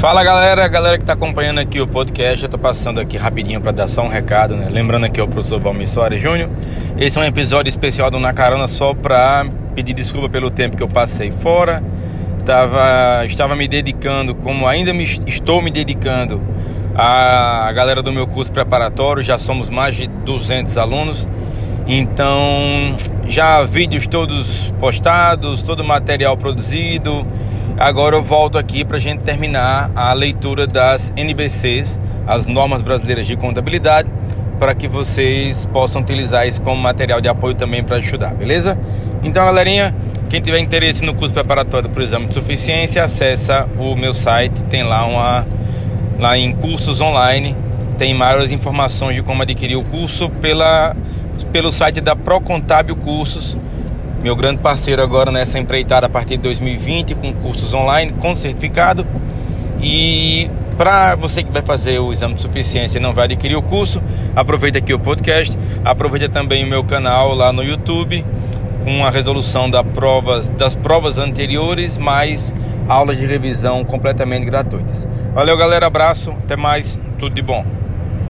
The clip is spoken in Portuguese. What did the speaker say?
Fala galera, galera que está acompanhando aqui o podcast, eu tô passando aqui rapidinho para dar só um recado, né? Lembrando aqui o professor Valmir Soares Júnior. Esse é um episódio especial do Na Carona só para pedir desculpa pelo tempo que eu passei fora. Tava, estava me dedicando, como ainda me, estou me dedicando à galera do meu curso preparatório, já somos mais de 200 alunos. Então, já vídeos todos postados, todo material produzido, Agora eu volto aqui para a gente terminar a leitura das NBCs, as normas brasileiras de contabilidade, para que vocês possam utilizar isso como material de apoio também para ajudar, beleza? Então, galerinha, quem tiver interesse no curso preparatório para o exame de suficiência, acessa o meu site, tem lá uma lá em cursos online, tem maiores informações de como adquirir o curso pela pelo site da Procontábil Cursos meu grande parceiro agora nessa empreitada a partir de 2020 com cursos online com certificado. E para você que vai fazer o exame de suficiência e não vai adquirir o curso, aproveita aqui o podcast, aproveita também o meu canal lá no YouTube com a resolução da das provas anteriores, mais aulas de revisão completamente gratuitas. Valeu, galera, abraço, até mais, tudo de bom.